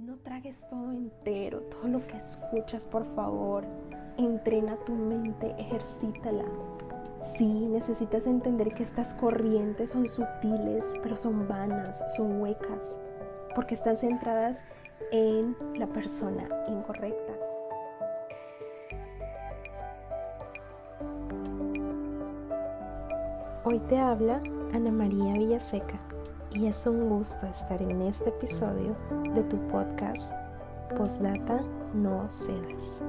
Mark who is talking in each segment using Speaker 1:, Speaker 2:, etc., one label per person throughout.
Speaker 1: No tragues todo entero, todo lo que escuchas, por favor. Entrena tu mente, ejercítala. Sí, necesitas entender que estas corrientes son sutiles, pero son vanas, son huecas, porque están centradas en la persona incorrecta. Hoy te habla Ana María Villaseca y es un gusto estar en este episodio de tu podcast Postdata No Cedas.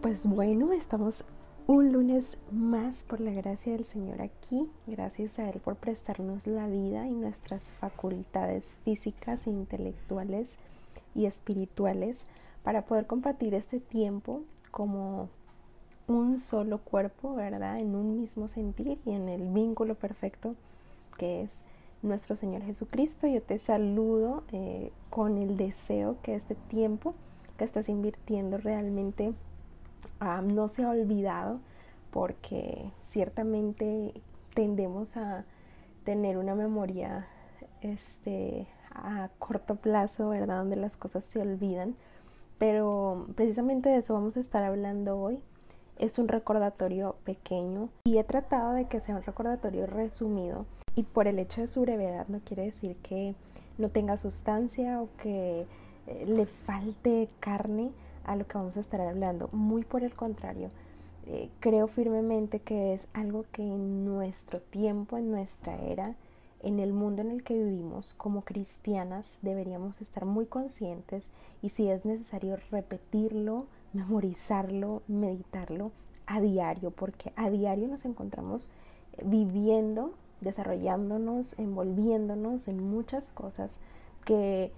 Speaker 1: Pues bueno, estamos un lunes más por la gracia del Señor aquí. Gracias a Él por prestarnos la vida y nuestras facultades físicas, intelectuales y espirituales para poder compartir este tiempo como un solo cuerpo, ¿verdad? En un mismo sentir y en el vínculo perfecto que es nuestro Señor Jesucristo. Yo te saludo eh, con el deseo que este tiempo que estás invirtiendo realmente ah, no se ha olvidado porque ciertamente tendemos a tener una memoria este, a corto plazo, ¿verdad? Donde las cosas se olvidan. Pero precisamente de eso vamos a estar hablando hoy es un recordatorio pequeño y he tratado de que sea un recordatorio resumido y por el hecho de su brevedad no quiere decir que no tenga sustancia o que eh, le falte carne a lo que vamos a estar hablando. Muy por el contrario, eh, creo firmemente que es algo que en nuestro tiempo, en nuestra era, en el mundo en el que vivimos como cristianas deberíamos estar muy conscientes y si es necesario repetirlo, memorizarlo, meditarlo a diario, porque a diario nos encontramos viviendo, desarrollándonos, envolviéndonos en muchas cosas que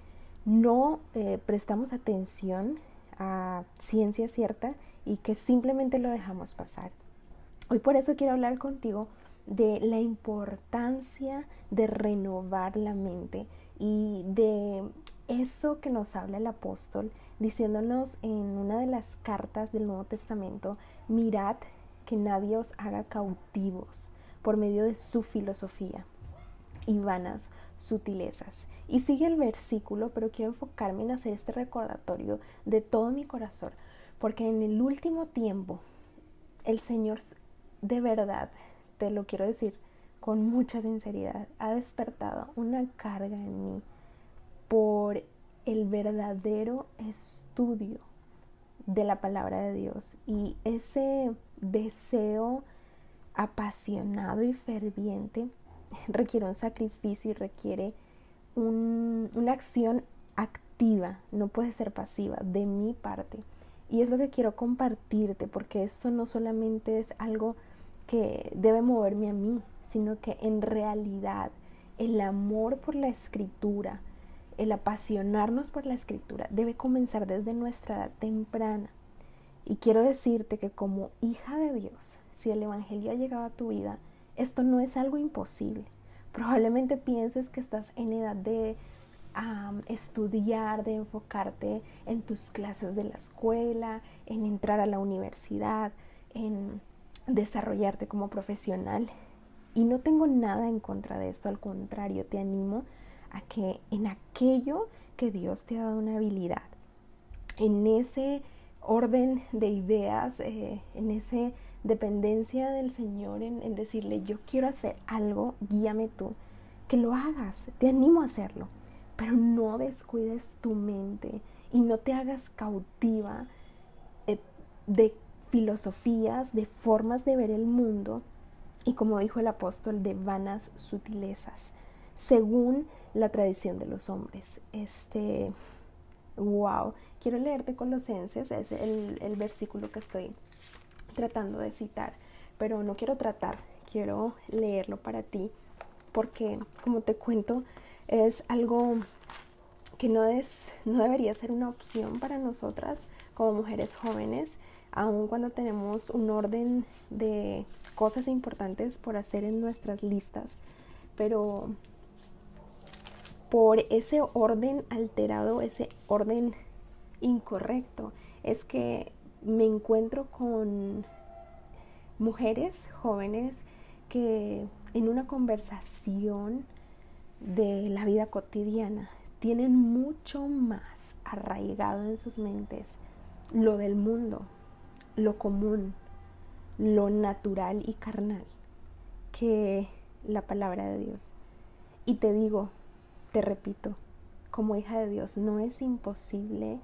Speaker 1: no eh, prestamos atención a ciencia cierta y que simplemente lo dejamos pasar. Hoy por eso quiero hablar contigo de la importancia de renovar la mente y de eso que nos habla el apóstol diciéndonos en una de las cartas del Nuevo Testamento, mirad que nadie os haga cautivos por medio de su filosofía y vanas sutilezas. Y sigue el versículo, pero quiero enfocarme en hacer este recordatorio de todo mi corazón, porque en el último tiempo el Señor de verdad, te lo quiero decir con mucha sinceridad, ha despertado una carga en mí por el verdadero estudio de la palabra de Dios y ese deseo apasionado y ferviente requiere un sacrificio y requiere una acción activa, no puede ser pasiva de mi parte. Y es lo que quiero compartirte porque esto no solamente es algo que debe moverme a mí, sino que en realidad el amor por la escritura, el apasionarnos por la escritura debe comenzar desde nuestra edad temprana. Y quiero decirte que como hija de Dios, si el Evangelio ha llegado a tu vida, esto no es algo imposible. Probablemente pienses que estás en edad de estudiar, de enfocarte en tus clases de la escuela, en entrar a la universidad, en desarrollarte como profesional. Y no tengo nada en contra de esto, al contrario, te animo a que en aquello que Dios te ha dado una habilidad, en ese orden de ideas, eh, en esa dependencia del Señor, en, decirle, yo quiero hacer algo, guíame tú, que lo hagas, te animo a hacerlo, pero no descuides tu mente y no te hagas cautiva de, de filosofías, de formas de ver el mundo y como dijo el apóstol, de vanas sutilezas según la tradición de los hombres. Este, wow, quiero leerte Colosenses, es el, versículo que estoy tratando de citar, pero no quiero tratar, quiero leerlo para ti, porque como te cuento, es algo que no, es, no debería ser una opción para nosotras como mujeres jóvenes, aun cuando tenemos un orden de cosas importantes por hacer en nuestras listas, pero por ese orden alterado, ese orden incorrecto. Es que me encuentro con mujeres jóvenes que en una conversación de la vida cotidiana, tienen mucho más arraigado en sus mentes lo del mundo, lo común, lo natural y carnal, que la palabra de Dios. Y te digo, te repito, como hija de Dios, no es imposible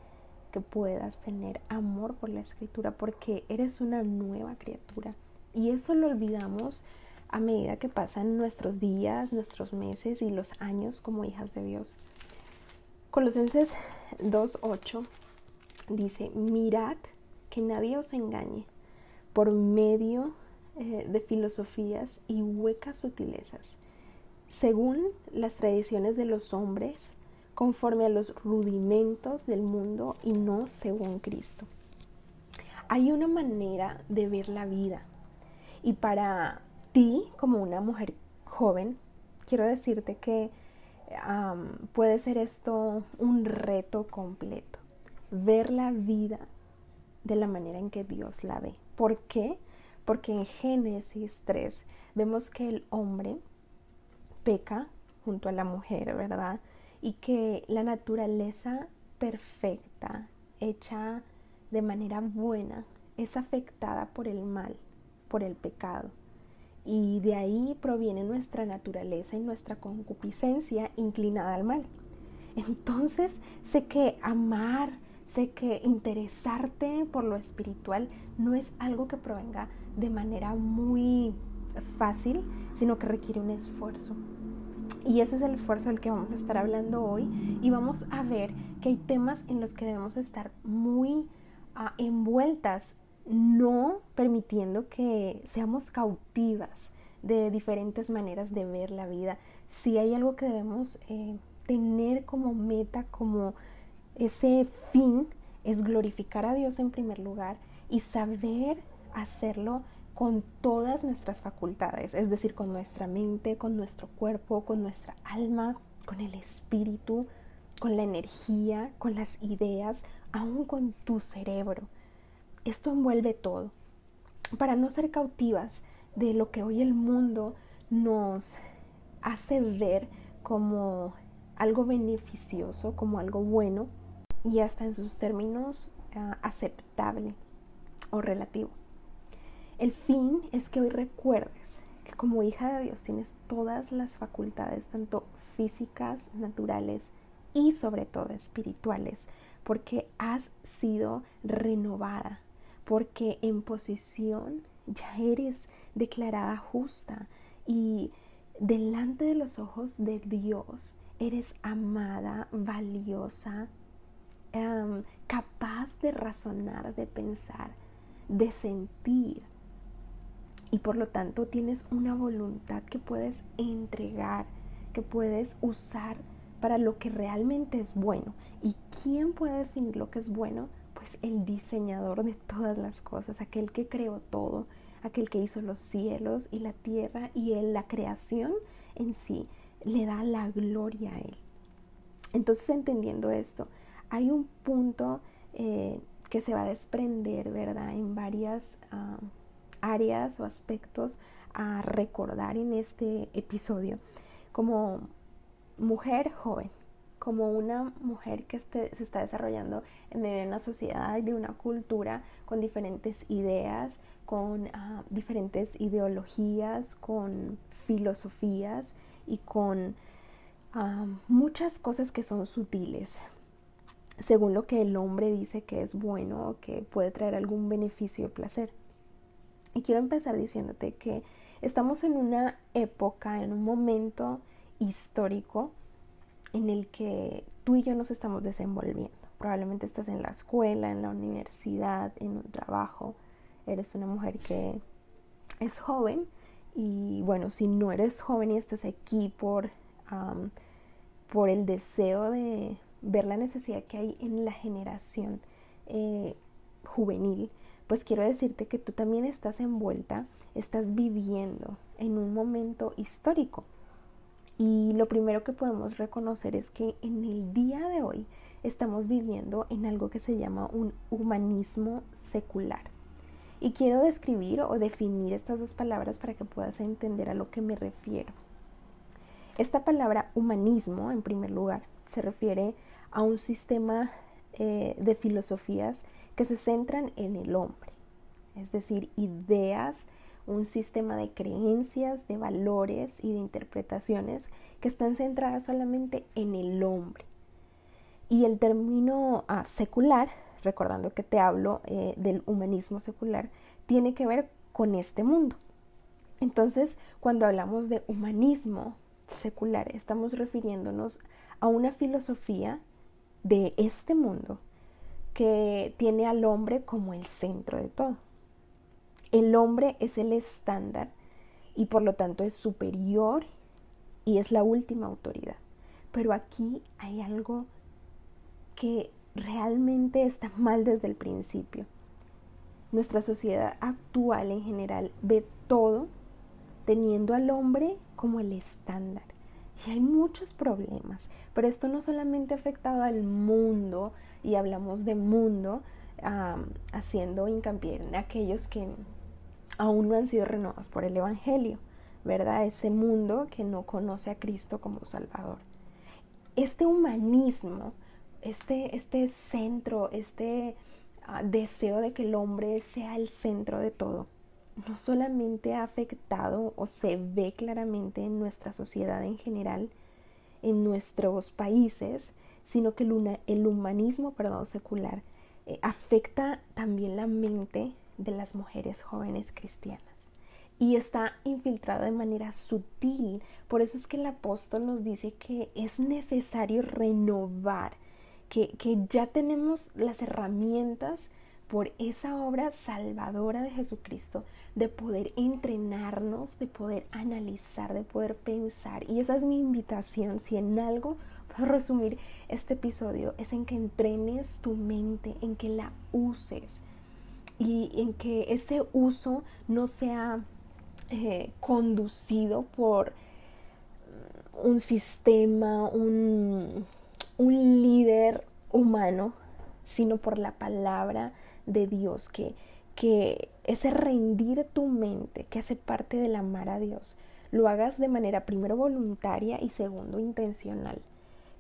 Speaker 1: que puedas tener amor por la escritura porque eres una nueva criatura. Y eso lo olvidamos a medida que pasan nuestros días, nuestros meses y los años como hijas de Dios. Colosenses 2.8 dice, mirad que nadie os engañe por medio eh, de filosofías y huecas sutilezas, según las tradiciones de los hombres, conforme a los rudimentos del mundo y no según Cristo. Hay una manera de ver la vida y para ti como una mujer joven, quiero decirte que puede ser esto un reto completo, ver la vida de la manera en que Dios la ve. ¿Por qué? Porque en Génesis 3 vemos que el hombre peca junto a la mujer, ¿verdad? Y que la naturaleza perfecta, hecha de manera buena, es afectada por el mal, por el pecado. Y de ahí proviene nuestra naturaleza y nuestra concupiscencia inclinada al mal. Entonces, sé que amar, sé que interesarte por lo espiritual no es algo que provenga de manera muy fácil, sino que requiere un esfuerzo. Y ese es el esfuerzo del que vamos a estar hablando hoy y vamos a ver que hay temas en los que debemos estar muy ah, envueltas no permitiendo que seamos cautivas de diferentes maneras de ver la vida. Si hay algo que debemos eh, tener como meta, como ese fin, es glorificar a Dios en primer lugar y saber hacerlo con todas nuestras facultades, es decir, con nuestra mente, con nuestro cuerpo, con nuestra alma, con el espíritu, con la energía, con las ideas, aún con tu cerebro. Esto envuelve todo. Para no ser cautivas de lo que hoy el mundo nos hace ver como algo beneficioso, como algo bueno y hasta en sus términos ah, aceptable o relativo. El fin es que hoy recuerdes que como hija de Dios tienes todas las facultades, tanto físicas, naturales y sobre todo espirituales, porque has sido renovada porque en posición ya eres declarada justa y delante de los ojos de Dios eres amada, valiosa, em, capaz de razonar, de pensar, de sentir. Y por lo tanto tienes una voluntad que puedes entregar, que puedes usar para lo que realmente es bueno. ¿Y quién puede definir lo que es bueno? pues el diseñador de todas las cosas, aquel que creó todo, aquel que hizo los cielos y la tierra y la creación en sí, le da la gloria a él. Entonces, entendiendo esto, hay un punto eh, que se va a desprender, ¿verdad? En varias ah, áreas o aspectos a recordar en este episodio. Como mujer joven, como una mujer que se está desarrollando en medio de una sociedad y de una cultura con diferentes ideas, con ah, diferentes ideologías, con filosofías y con ah, muchas cosas que son sutiles, según lo que el hombre dice que es bueno o que puede traer algún beneficio y placer. Y quiero empezar diciéndote que estamos en una época, en un momento histórico, en el que tú y yo nos estamos desenvolviendo. Probablemente estás en la escuela, en la universidad, en un trabajo. Eres una mujer que es joven y bueno, si no eres joven y estás aquí por, por el deseo de ver la necesidad que hay en la generación eh, juvenil, pues quiero decirte que tú también estás envuelta, estás viviendo en un momento histórico y lo primero que podemos reconocer es que en el día de hoy estamos viviendo en algo que se llama un humanismo secular. Y quiero describir o definir estas dos palabras para que puedas entender a lo que me refiero. Esta palabra humanismo, en primer lugar, se refiere a un sistema eh, de filosofías que se centran en el hombre, es decir, ideas, un sistema de creencias, de valores y de interpretaciones que están centradas solamente en el hombre. Y el término ah, secular, recordando que te hablo eh, del humanismo secular, tiene que ver con este mundo. Entonces, cuando hablamos de humanismo secular, estamos refiriéndonos a una filosofía de este mundo que tiene al hombre como el centro de todo. El hombre es el estándar y por lo tanto es superior y es la última autoridad. Pero aquí hay algo que realmente está mal desde el principio. Nuestra sociedad actual en general ve todo teniendo al hombre como el estándar. Y hay muchos problemas, pero esto no solamente ha afectado al mundo, y hablamos de mundo, haciendo hincapié en aquellos que aún no han sido renovados por el Evangelio, ¿verdad? Ese mundo que no conoce a Cristo como Salvador. Este humanismo, este, este centro, este ah, deseo de que el hombre sea el centro de todo, no solamente ha afectado o se ve claramente en nuestra sociedad en general, en nuestros países, sino que el, humanismo perdón, secular eh, afecta también la mente de las mujeres jóvenes cristianas y está infiltrado de manera sutil. Por eso es que el apóstol nos dice que es necesario renovar, que, que ya tenemos las herramientas por esa obra salvadora de Jesucristo, de poder entrenarnos, de poder analizar, de poder pensar. Y esa es mi invitación, si en algo puedo resumir este episodio, es en que entrenes tu mente, en que la uses y en que ese uso no sea eh, conducido por un sistema, un, un líder humano, sino por la palabra de Dios, que, que ese rendir tu mente, que hace parte del amar a Dios, lo hagas de manera primero voluntaria y segundo intencional.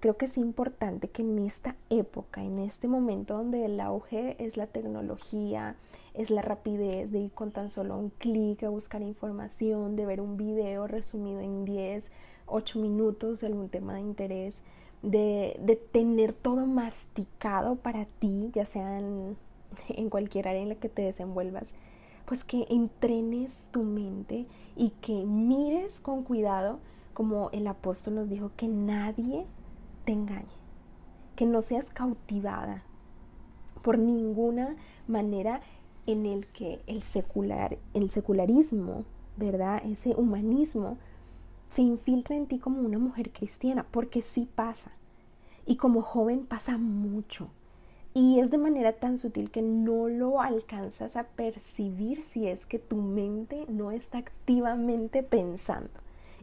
Speaker 1: Creo que es importante que en esta época, en este momento donde el auge es la tecnología, es la rapidez de ir con tan solo un clic a buscar información, de ver un video resumido en 10, 8 minutos de algún tema de interés, de, de tener todo masticado para ti, ya sea en cualquier área en la que te desenvuelvas, pues que entrenes tu mente y que mires con cuidado, como el apóstol nos dijo, que nadie te engañe, que no seas cautivada por ninguna manera en el que el secular, el secularismo, ¿verdad? Ese humanismo se infiltra en ti como una mujer cristiana, porque sí pasa. Y como joven pasa mucho. Y es de manera tan sutil que no lo alcanzas a percibir si es que tu mente no está activamente pensando.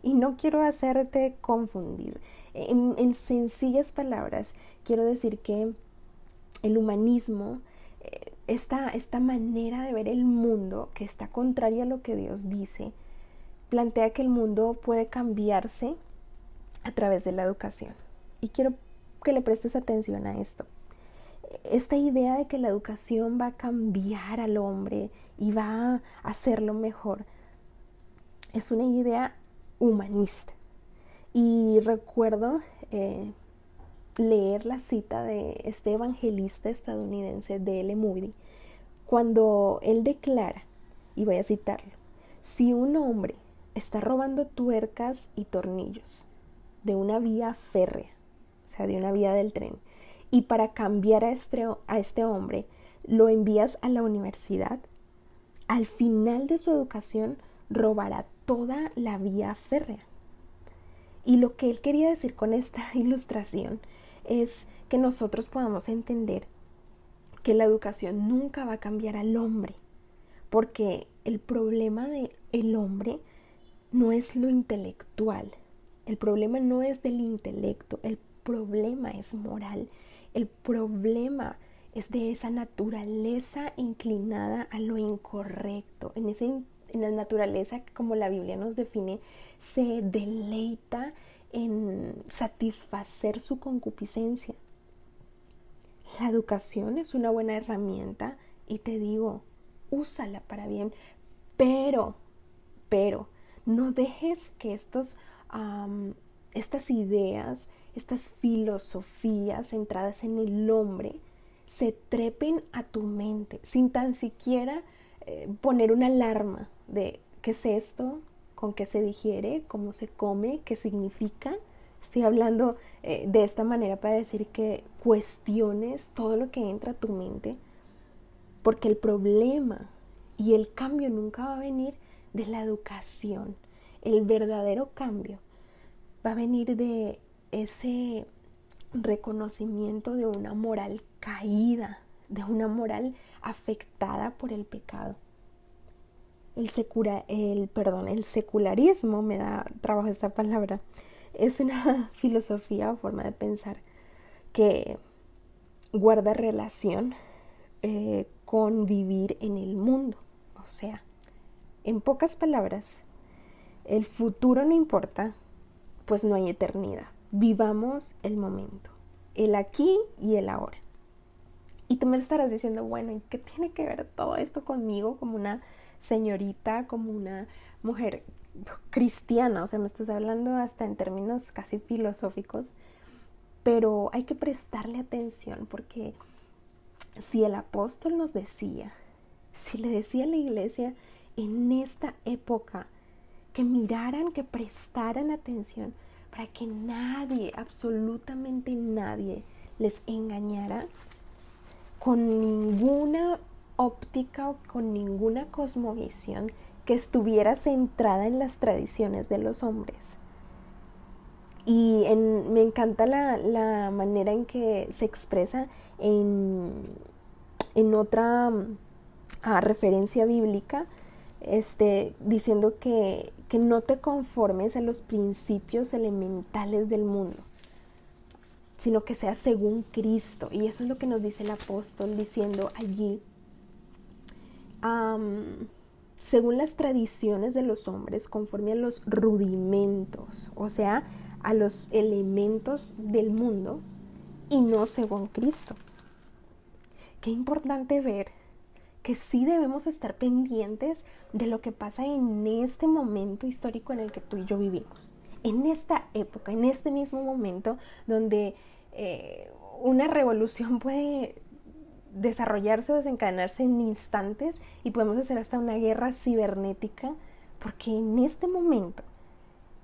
Speaker 1: Y no quiero hacerte confundir. En, sencillas palabras, quiero decir que el humanismo, eh, esta, esta manera de ver el mundo que está contraria a lo que Dios dice, plantea que el mundo puede cambiarse a través de la educación. Y quiero que le prestes atención a esto esta idea de que la educación va a cambiar al hombre y va a hacerlo mejor es una idea humanista. Y recuerdo eh, leer la cita de este evangelista estadounidense de L. Moody cuando él declara, y voy a citarlo, si un hombre está robando tuercas y tornillos de una vía férrea, o sea, de una vía del tren, y para cambiar a este, a este hombre lo envías a la universidad, al final de su educación robará toda la vía férrea. Y lo que él quería decir con esta ilustración es que nosotros podamos entender que la educación nunca va a cambiar al hombre, porque el problema del hombre no es lo intelectual, el problema no es del intelecto, el problema es moral el problema es de esa naturaleza inclinada a lo incorrecto, en, ese, en la naturaleza como la Biblia nos define, se deleita en satisfacer su concupiscencia. La educación es una buena herramienta y te digo, úsala para bien, pero, pero, no dejes que estos, estas ideas, estas filosofías centradas en el hombre, se trepen a tu mente sin tan siquiera eh, poner una alarma de qué es esto, con qué se digiere, cómo se come, qué significa. Estoy hablando eh, de esta manera para decir que cuestiones todo lo que entra a tu mente, porque el problema y el cambio nunca va a venir de la educación. El verdadero cambio va a venir de ese reconocimiento de una moral caída, de una moral afectada por el pecado. El, el, perdón, el secularismo, me da trabajo esta palabra, es una filosofía o forma de pensar que guarda relación eh, con vivir en el mundo. O sea, en pocas palabras, el futuro no importa, pues no hay eternidad. Vivamos el momento, el aquí y el ahora. Y tú me estarás diciendo, bueno, ¿y qué tiene que ver todo esto conmigo como una señorita, como una mujer cristiana? O sea, me estás hablando hasta en términos casi filosóficos, pero hay que prestarle atención porque si el apóstol nos decía, si le decía a la iglesia en esta época que miraran, que prestaran atención para que nadie, absolutamente nadie, les engañara con ninguna óptica o con ninguna cosmovisión que estuviera centrada en las tradiciones de los hombres. Y me encanta la, manera en que se expresa en, en otra ah, referencia bíblica, este, diciendo que, que no te conformes a los principios elementales del mundo, sino que sea según Cristo. Y eso es lo que nos dice el apóstol diciendo allí, según las tradiciones de los hombres, conforme a los rudimentos, o sea, a los elementos del mundo y no según Cristo. Qué importante ver que sí debemos estar pendientes de lo que pasa en este momento histórico en el que tú y yo vivimos. En esta época, en este mismo momento donde eh, una revolución puede desarrollarse o desencadenarse en instantes y podemos hacer hasta una guerra cibernética, porque en este momento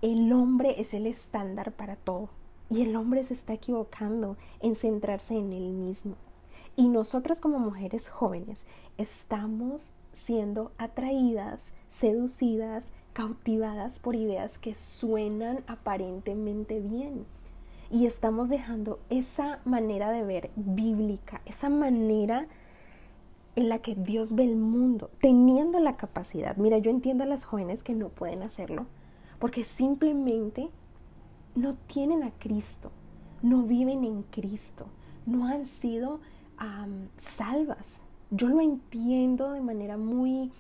Speaker 1: el hombre es el estándar para todo y el hombre se está equivocando en centrarse en él mismo. Y nosotras como mujeres jóvenes estamos siendo atraídas, seducidas, cautivadas por ideas que suenan aparentemente bien. Y estamos dejando esa manera de ver bíblica, esa manera en la que Dios ve el mundo, teniendo la capacidad. Mira, yo entiendo a las jóvenes que no pueden hacerlo, porque simplemente no tienen a Cristo, no viven en Cristo, no han sido salvas. Yo lo entiendo de manera muy,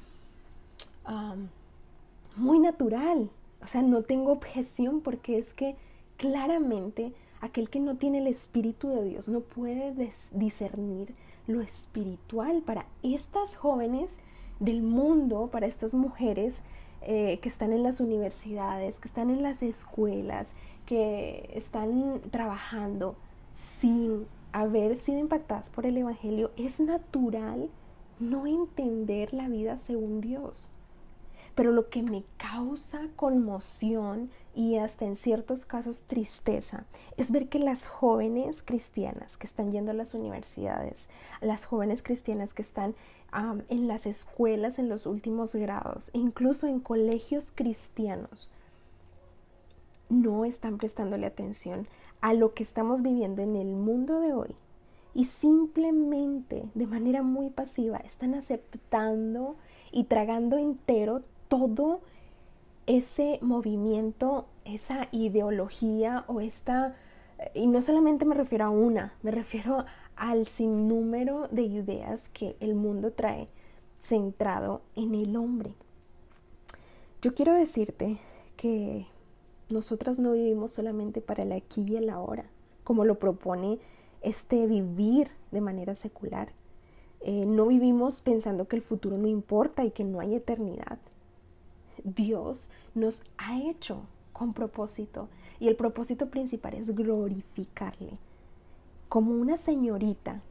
Speaker 1: muy natural. O sea, no tengo objeción porque es que claramente aquel que no tiene el Espíritu de Dios no puede discernir lo espiritual para estas jóvenes del mundo, para estas mujeres eh, que están en las universidades, que están en las escuelas, que están trabajando sin haber sido impactadas por el Evangelio, es natural no entender la vida según Dios. Pero lo que me causa conmoción y hasta en ciertos casos tristeza es ver que las jóvenes cristianas que están yendo a las universidades, las jóvenes cristianas que están en las escuelas en los últimos grados, incluso en colegios cristianos, no están prestándole atención a lo que estamos viviendo en el mundo de hoy y simplemente de manera muy pasiva están aceptando y tragando entero todo ese movimiento, esa ideología o esta, y no solamente me refiero a una, me refiero al sinnúmero de ideas que el mundo trae centrado en el hombre. Yo quiero decirte que nosotras no vivimos solamente para el aquí y el ahora, como lo propone este vivir de manera secular. Eh, no vivimos pensando que el futuro no importa y que no hay eternidad. Dios nos ha hecho con propósito y el propósito principal es glorificarle como una señorita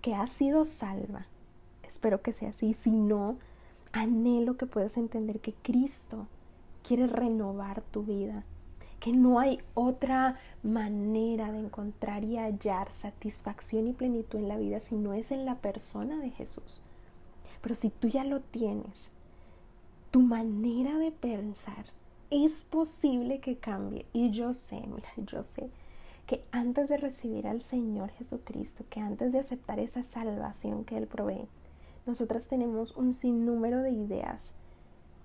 Speaker 1: que ha sido salva. Espero que sea así. Si no, anhelo que puedas entender que Cristo quiere renovar tu vida, que no hay otra manera de encontrar y hallar satisfacción y plenitud en la vida si no es en la persona de Jesús. Pero si tú ya lo tienes, tu manera de pensar es posible que cambie. Y yo sé, mira, yo sé que antes de recibir al Señor Jesucristo, que antes de aceptar esa salvación que Él provee, nosotras tenemos un sinnúmero de ideas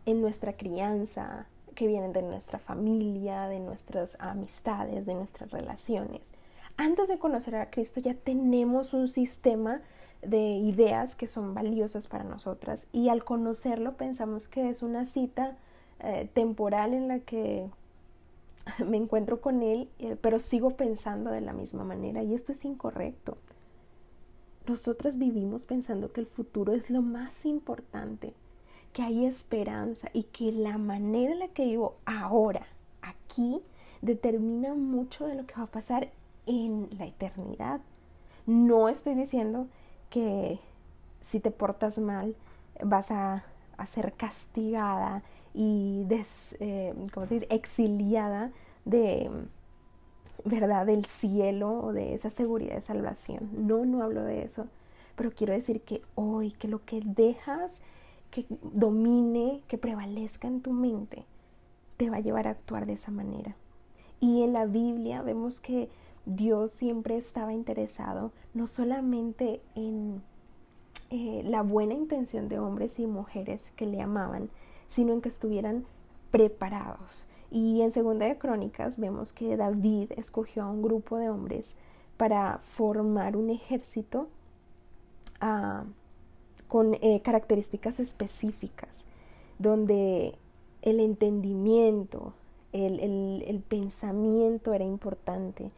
Speaker 1: en nuestra crianza, que vienen de nuestra familia, de nuestras amistades, de nuestras relaciones. Antes de conocer a Cristo ya tenemos un sistema de ideas que son valiosas para nosotras y al conocerlo pensamos que es una cita eh, temporal en la que me encuentro con él, eh, pero sigo pensando de la misma manera y esto es incorrecto. Nosotras vivimos pensando que el futuro es lo más importante, que hay esperanza y que la manera en la que vivo ahora, aquí, determina mucho de lo que va a pasar en la eternidad. No estoy diciendo que si te portas mal vas a, ser castigada y des, eh, ¿cómo se dice? exiliada de verdad del cielo o de esa seguridad de salvación. No, no hablo de eso, pero quiero decir que hoy, que lo que dejas que domine, que prevalezca en tu mente, te va a llevar a actuar de esa manera. Y en la Biblia vemos que Dios siempre estaba interesado no solamente en eh, la buena intención de hombres y mujeres que le amaban, sino en que estuvieran preparados. Y en Segunda de Crónicas vemos que David escogió a un grupo de hombres para formar un ejército ah, con eh, características específicas, donde el entendimiento, el, pensamiento era importante.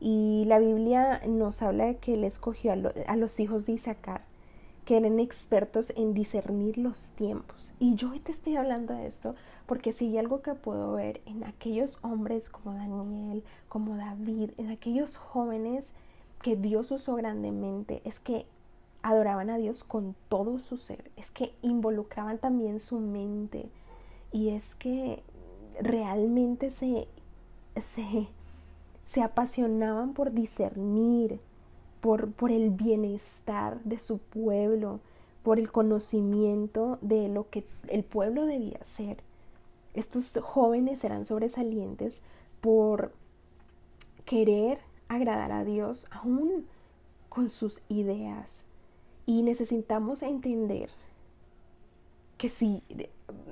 Speaker 1: Y la Biblia nos habla de que él escogió a, los hijos de Isaacar, que eran expertos en discernir los tiempos. Y yo hoy te estoy hablando de esto porque si hay algo que puedo ver en aquellos hombres como Daniel, como David, en aquellos jóvenes que Dios usó grandemente, es que adoraban a Dios con todo su ser, es que involucraban también su mente y es que realmente se, se, se apasionaban por discernir, por, por el bienestar de su pueblo, por el conocimiento de lo que el pueblo debía ser. Estos jóvenes eran sobresalientes por querer agradar a Dios aún con sus ideas, y necesitamos entender que si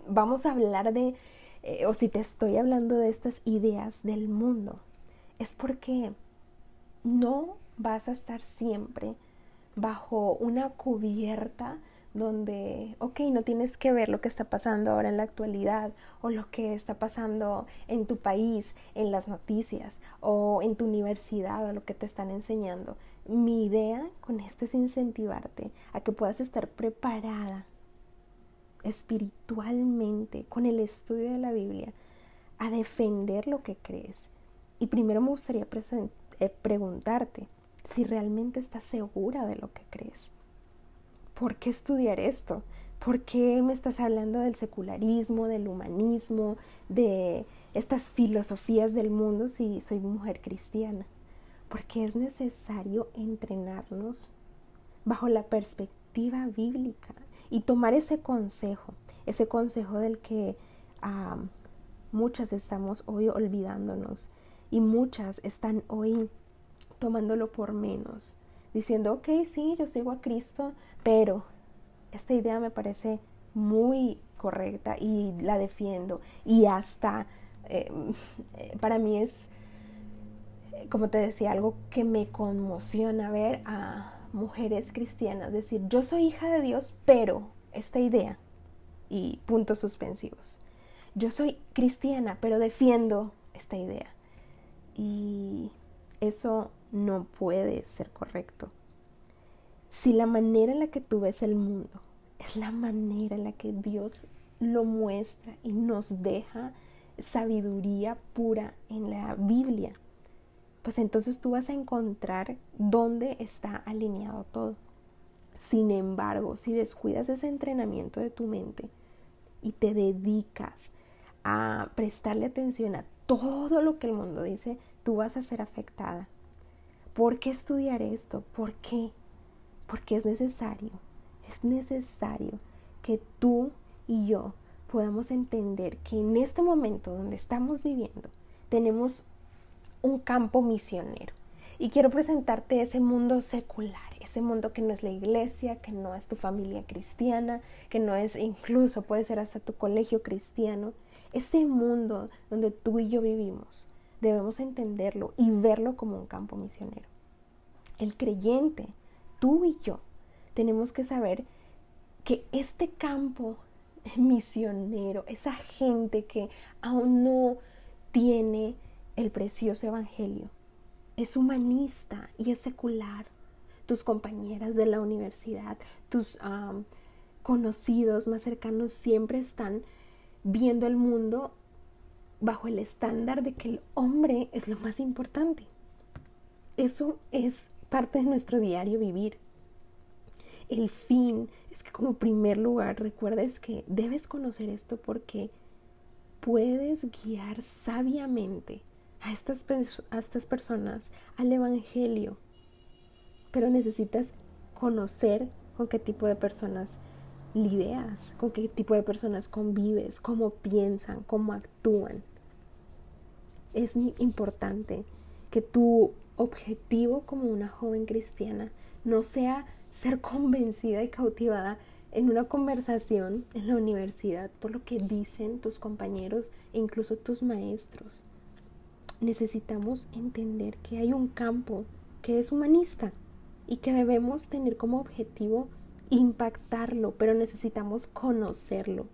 Speaker 1: vamos a hablar de, eh, o si te estoy hablando de estas ideas del mundo, es porque no vas a estar siempre bajo una cubierta donde, ok, no tienes que ver lo que está pasando ahora en la actualidad o lo que está pasando en tu país, en las noticias o en tu universidad o lo que te están enseñando. Mi idea con esto es incentivarte a que puedas estar preparada espiritualmente con el estudio de la Biblia a defender lo que crees. Y primero me gustaría eh, preguntarte si realmente estás segura de lo que crees. ¿por qué estudiar esto? ¿Por qué me estás hablando del secularismo, del humanismo, de estas filosofías del mundo si soy mujer cristiana? Porque es necesario entrenarnos bajo la perspectiva bíblica y tomar ese consejo, ese consejo del que muchas estamos hoy olvidándonos y muchas están hoy tomándolo por menos diciendo, ok, sí, yo sigo a Cristo, pero esta idea me parece muy correcta y la defiendo. Y hasta, eh, para mí es, como te decía, algo que me conmociona ver a mujeres cristianas decir, yo soy hija de Dios, pero esta idea y puntos suspensivos. Yo soy cristiana, pero defiendo esta idea. Y eso no puede ser correcto. Si la manera en la que tú ves el mundo es la manera en la que Dios lo muestra y nos deja sabiduría pura en la Biblia, pues entonces tú vas a encontrar dónde está alineado todo. Sin embargo, si descuidas ese entrenamiento de tu mente y te dedicas a prestarle atención a todo lo que el mundo dice, tú vas a ser afectada. ¿Por qué estudiar esto? ¿Por qué? Porque es necesario. Es necesario que tú y yo podamos entender que en este momento donde estamos viviendo tenemos un campo misionero. Y quiero presentarte ese mundo secular, ese mundo que no es la iglesia, que no es tu familia cristiana, que no es incluso puede ser hasta tu colegio cristiano. Ese mundo donde tú y yo vivimos, debemos entenderlo y verlo como un campo misionero. El creyente, tú y yo, tenemos que saber que este campo misionero, esa gente que aún no tiene el precioso Evangelio. Es humanista y es secular. Tus compañeras de la universidad, tus conocidos más cercanos siempre están viendo el mundo bajo el estándar de que el hombre es lo más importante. Eso es parte de nuestro diario vivir. El fin es que como primer lugar recuerdes que debes conocer esto porque puedes guiar sabiamente a estas, a estas personas al Evangelio, pero necesitas conocer con qué tipo de personas lidias, con qué tipo de personas convives, cómo piensan, cómo actúan. Es importante que tu objetivo como una joven cristiana no sea ser convencida y cautivada en una conversación en la universidad por lo que dicen tus compañeros e incluso tus maestros necesitamos entender que hay un campo que es humanista y que debemos tener como objetivo impactarlo, pero necesitamos conocerlo.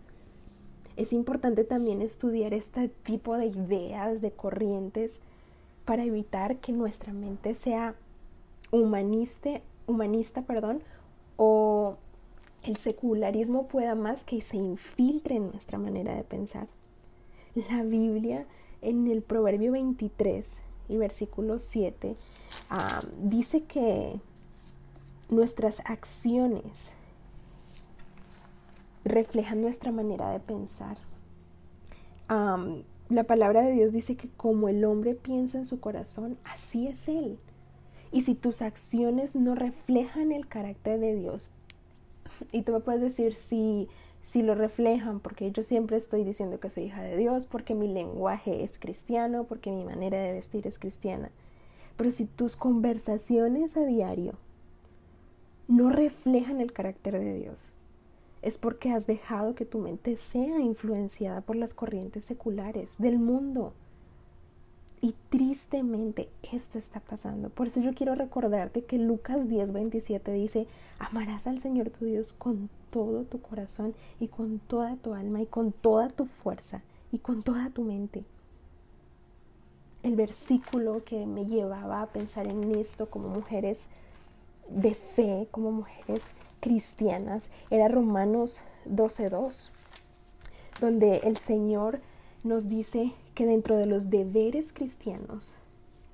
Speaker 1: Es importante también estudiar este tipo de ideas, de corrientes, para evitar que nuestra mente sea humanista, humanista perdón, o el secularismo pueda más que se infiltre en nuestra manera de pensar. La Biblia en el Proverbio 23 y versículo 7 ah, dice que nuestras acciones reflejan nuestra manera de pensar. la palabra de Dios dice que como el hombre piensa en su corazón, así es él. Y si tus acciones no reflejan el carácter de Dios, y tú me puedes decir si si lo reflejan, porque yo siempre estoy diciendo que soy hija de Dios, porque mi lenguaje es cristiano, porque mi manera de vestir es cristiana. Pero si tus conversaciones a diario no reflejan el carácter de Dios, es porque has dejado que tu mente sea influenciada por las corrientes seculares del mundo. Y tristemente esto está pasando. Por eso yo quiero recordarte que Lucas 10:27 dice, amarás al Señor tu Dios con todo tu corazón y con toda tu alma y con toda tu fuerza y con toda tu mente. El versículo que me llevaba a pensar en esto como mujeres de fe, como mujeres cristianas, era Romanos 12:2, donde el Señor nos dice que dentro de los deberes cristianos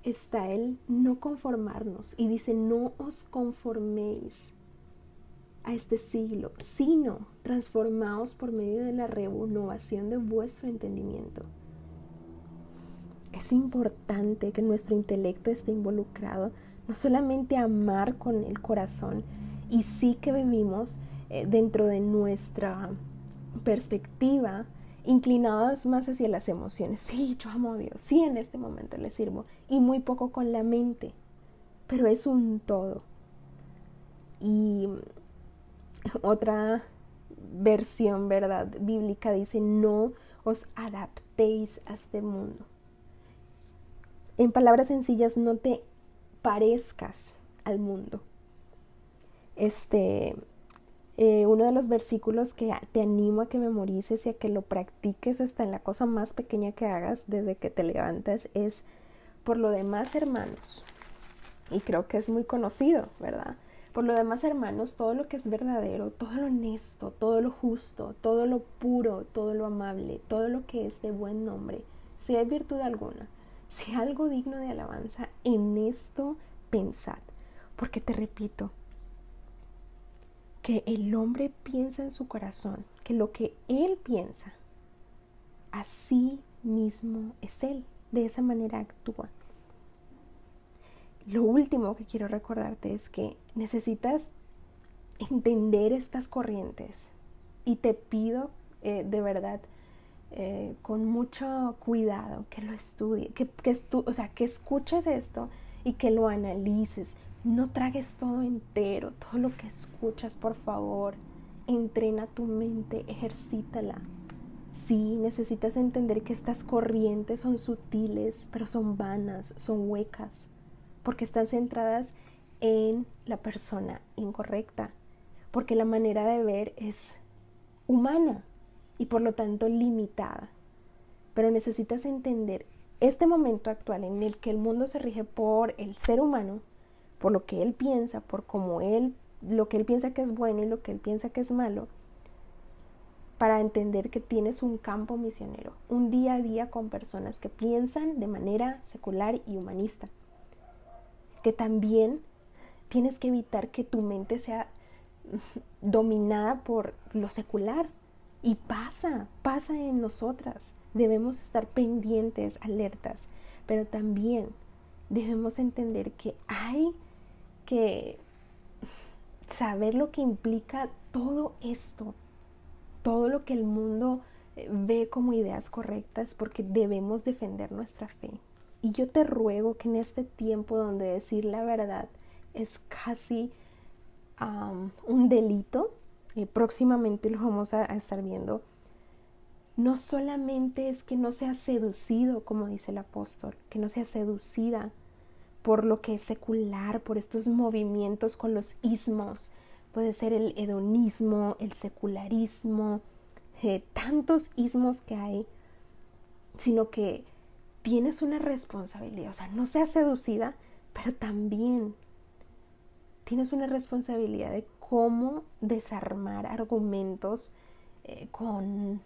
Speaker 1: está el no conformarnos y dice no os conforméis a este siglo, sino transformaos por medio de la renovación de vuestro entendimiento. Es importante que nuestro intelecto esté involucrado, no solamente amar con el corazón, y sí que vivimos eh, dentro de nuestra perspectiva inclinadas más hacia las emociones. Sí, yo amo a Dios, sí, en este momento le sirvo, y muy poco con la mente, pero es un todo. Y otra versión, ¿verdad? Bíblica dice, no os adaptéis a este mundo. en palabras sencillas, no te parezcas al mundo. Este, eh, uno de los versículos que te animo a que memorices y a que lo practiques hasta en la cosa más pequeña que hagas desde que te levantas es, por lo demás, hermanos, y creo que es muy conocido, ¿verdad? Por lo demás, hermanos, todo lo que es verdadero, todo lo honesto, todo lo justo, todo lo puro, todo lo amable, todo lo que es de buen nombre, si hay virtud alguna, si hay algo digno de alabanza, en esto pensad. Porque te repito, que el hombre piensa en su corazón, que lo que él piensa, así mismo es él, de esa manera actúa. Lo último que quiero recordarte es que necesitas entender estas corrientes y te pido eh, de verdad eh, con mucho cuidado que lo estudie, que, que o sea, que escuches esto y que lo analices. No tragues todo entero, todo lo que escuchas, por favor. Entrena tu mente, ejercítala. Sí, necesitas entender que estas corrientes son sutiles, pero son vanas, son huecas, porque están centradas en la persona incorrecta, porque la manera de ver es humana, y por lo tanto limitada. Pero necesitas entender este momento actual en el que el mundo se rige por el ser humano, por lo que él piensa, por cómo él, lo que él piensa que es bueno y lo que él piensa que es malo, para entender que tienes un campo misionero, un día a día con personas que piensan de manera secular y humanista. Que también tienes que evitar que tu mente sea dominada por lo secular, y pasa, pasa en nosotras. Debemos estar pendientes, alertas, pero también debemos entender que hay que saber lo que implica todo esto, todo lo que el mundo eh, ve como ideas correctas, porque debemos defender nuestra fe. Y yo te ruego que en este tiempo donde decir la verdad es casi un delito, eh, próximamente lo vamos a, estar viendo, no solamente es que no sea seducido, como dice el apóstol, que no sea seducida por lo que es secular, por estos movimientos con los ismos, puede ser el hedonismo, el secularismo, eh, tantos ismos que hay, sino que tienes una responsabilidad, o sea, no sea seducida, pero también tienes una responsabilidad de cómo desarmar argumentos eh, con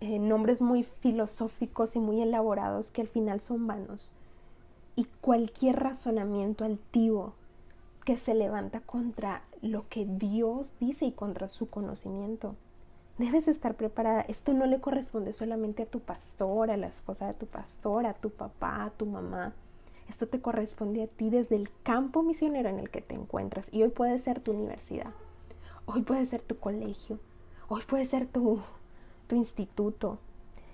Speaker 1: eh, nombres muy filosóficos y muy elaborados que al final son vanos. Y cualquier razonamiento altivo que se levanta contra lo que Dios dice y contra su conocimiento. Debes estar preparada. Esto no le corresponde solamente a tu pastor, a la esposa de tu pastor, a tu papá, a tu mamá. Esto te corresponde a ti desde el campo misionero en el que te encuentras y hoy puede ser tu universidad, hoy puede ser tu colegio, hoy puede ser tu, tu instituto.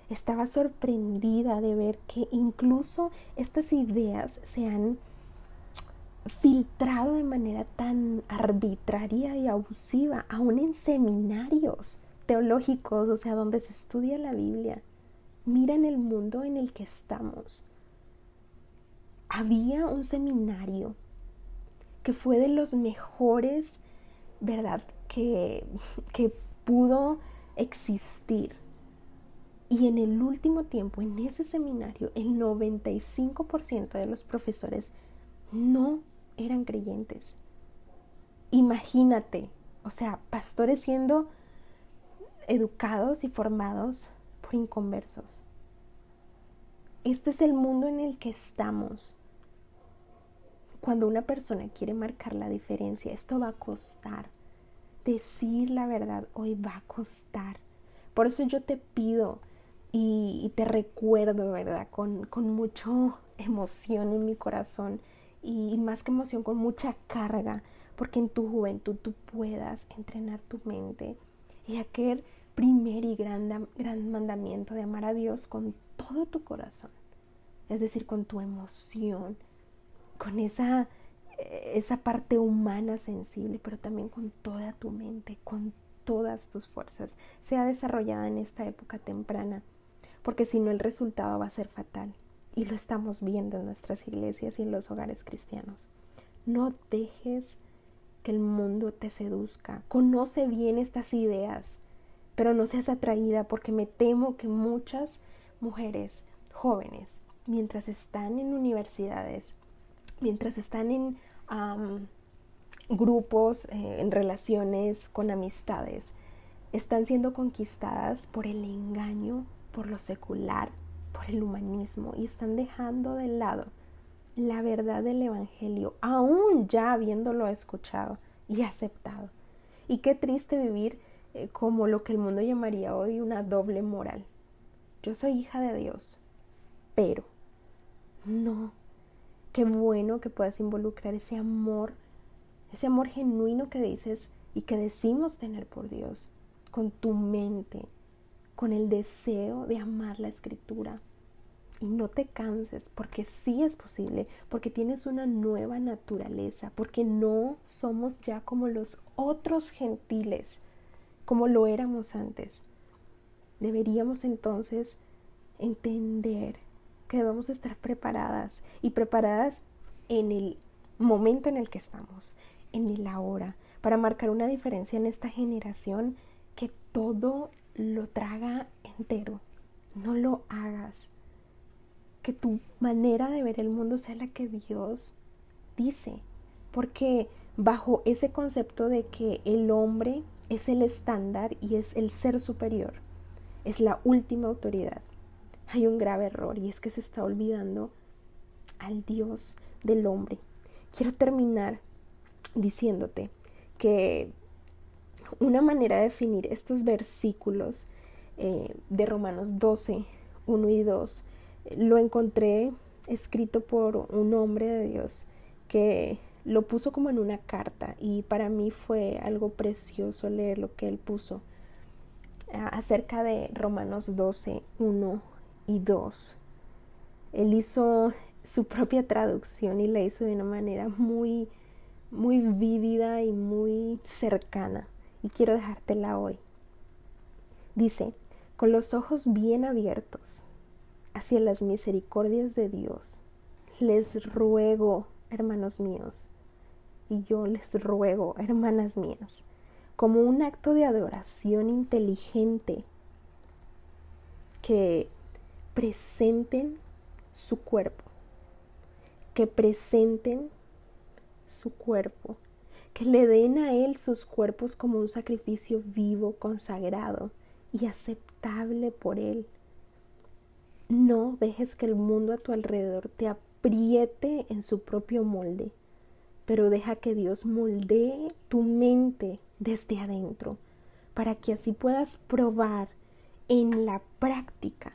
Speaker 1: Estaba sorprendida de ver que incluso estas ideas se han filtrado de manera tan arbitraria y abusiva, aún en seminarios teológicos, o sea, donde se estudia la Biblia. Mira en el mundo en el que estamos había un seminario que fue de los mejores, ¿verdad? Que, que pudo existir. Y en el último tiempo, en ese seminario, el 95% de los profesores no eran creyentes. Imagínate, o sea, pastores siendo educados y formados por inconversos. Este es el mundo en el que estamos cuando una persona quiere marcar la diferencia, esto va a costar. Decir la verdad hoy va a costar. Por eso yo te pido y, te recuerdo, ¿verdad? Con, con mucha emoción en mi corazón y más que emoción, con mucha carga, porque en tu juventud tú puedas entrenar tu mente y aquel primer y gran, gran mandamiento de amar a Dios con todo tu corazón, es decir, con tu emoción, con esa, esa parte humana sensible, pero también con toda tu mente, con todas tus fuerzas, sea desarrollada en esta época temprana, porque si no el resultado va a ser fatal. Y lo estamos viendo en nuestras iglesias y en los hogares cristianos. No dejes que el mundo te seduzca. Conoce bien estas ideas, pero no seas atraída porque me temo que muchas mujeres jóvenes, mientras están en universidades, mientras están en grupos, eh, en relaciones con amistades, están siendo conquistadas por el engaño, por lo secular, por el humanismo y están dejando de lado la verdad del Evangelio, aún ya habiéndolo escuchado y aceptado. Y qué triste vivir eh, como lo que el mundo llamaría hoy una doble moral. Yo soy hija de Dios, pero no. Qué bueno que puedas involucrar ese amor, ese amor genuino que dices y que decimos tener por Dios, con tu mente, con el deseo de amar la escritura. Y no te canses, porque sí es posible, porque tienes una nueva naturaleza, porque no somos ya como los otros gentiles, como lo éramos antes. Deberíamos entonces entender que debemos estar preparadas y preparadas en el momento en el que estamos, en el ahora, para marcar una diferencia en esta generación que todo lo traga entero. No lo hagas. Que tu manera de ver el mundo sea la que Dios dice. Porque bajo ese concepto de que el hombre es el estándar y es el ser superior, es la última autoridad, hay un grave error y es que se está olvidando al Dios del hombre. Quiero terminar diciéndote que una manera de definir estos versículos eh, de Romanos 12, 1 y 2, lo encontré escrito por un hombre de Dios que lo puso como en una carta y para mí fue algo precioso leer lo que él puso acerca de Romanos 12, 1 y 2. Él hizo su propia traducción y la hizo de una manera muy, muy vívida y muy cercana. Y quiero dejártela hoy. Dice, con los ojos bien abiertos hacia las misericordias de Dios, les ruego, hermanos míos, y yo les ruego, hermanas mías, como un acto de adoración inteligente, que presenten su cuerpo, que presenten su cuerpo, que le den a Él sus cuerpos como un sacrificio vivo, consagrado y aceptable por Él. No dejes que el mundo a tu alrededor te apriete en su propio molde, pero deja que Dios moldee tu mente desde adentro, para que así puedas probar en la práctica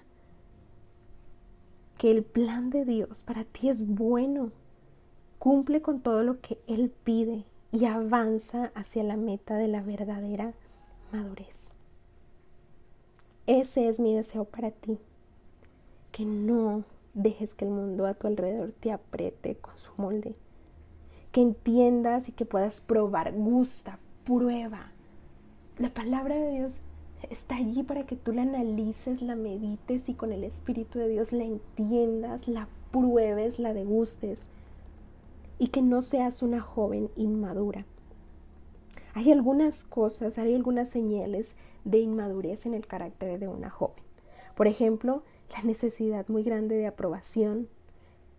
Speaker 1: que el plan de Dios para ti es bueno, cumple con todo lo que Él pide y avanza hacia la meta de la verdadera madurez. Ese es mi deseo para ti, que no dejes que el mundo a tu alrededor te apriete con su molde, que entiendas y que puedas probar, gusta, prueba. La palabra de Dios está allí para que tú la analices, la medites y con el Espíritu de Dios la entiendas, la pruebes, la degustes y que no seas una joven inmadura. Hay algunas cosas, hay algunas señales de inmadurez en el carácter de una joven. Por ejemplo, la necesidad muy grande de aprobación,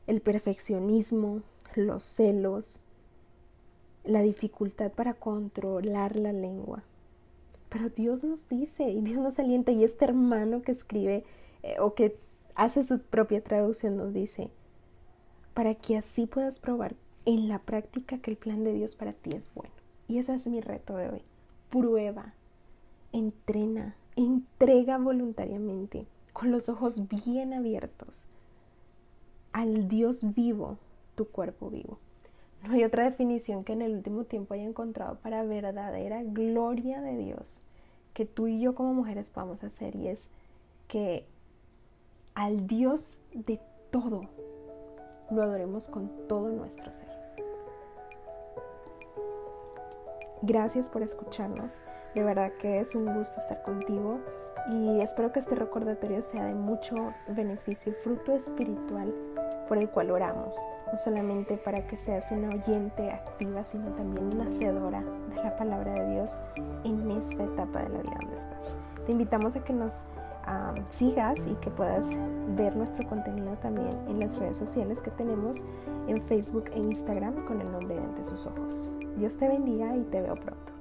Speaker 1: el perfeccionismo, los celos, la dificultad para controlar la lengua, pero Dios nos dice y Dios nos alienta y este hermano que escribe eh, o que hace su propia traducción nos dice, para que así puedas probar en la práctica que el plan de Dios para ti es bueno. Y ese es mi reto de hoy. Prueba, entrena, entrega voluntariamente, con los ojos bien abiertos, al Dios vivo, tu cuerpo vivo. No hay otra definición que en el último tiempo haya encontrado para verdadera gloria de Dios que tú y yo como mujeres podamos hacer y es que al Dios de todo lo adoremos con todo nuestro ser. Gracias por escucharnos. De verdad que es un gusto estar contigo y espero que este recordatorio sea de mucho beneficio, fruto espiritual por el cual oramos, no solamente para que seas una oyente activa, sino también una hacedora de la palabra de Dios en esta etapa de la vida donde estás. Te invitamos a que nos sigas y que puedas ver nuestro contenido también en las redes sociales que tenemos en Facebook e Instagram con el nombre de Ante sus ojos. Dios te bendiga y te veo pronto.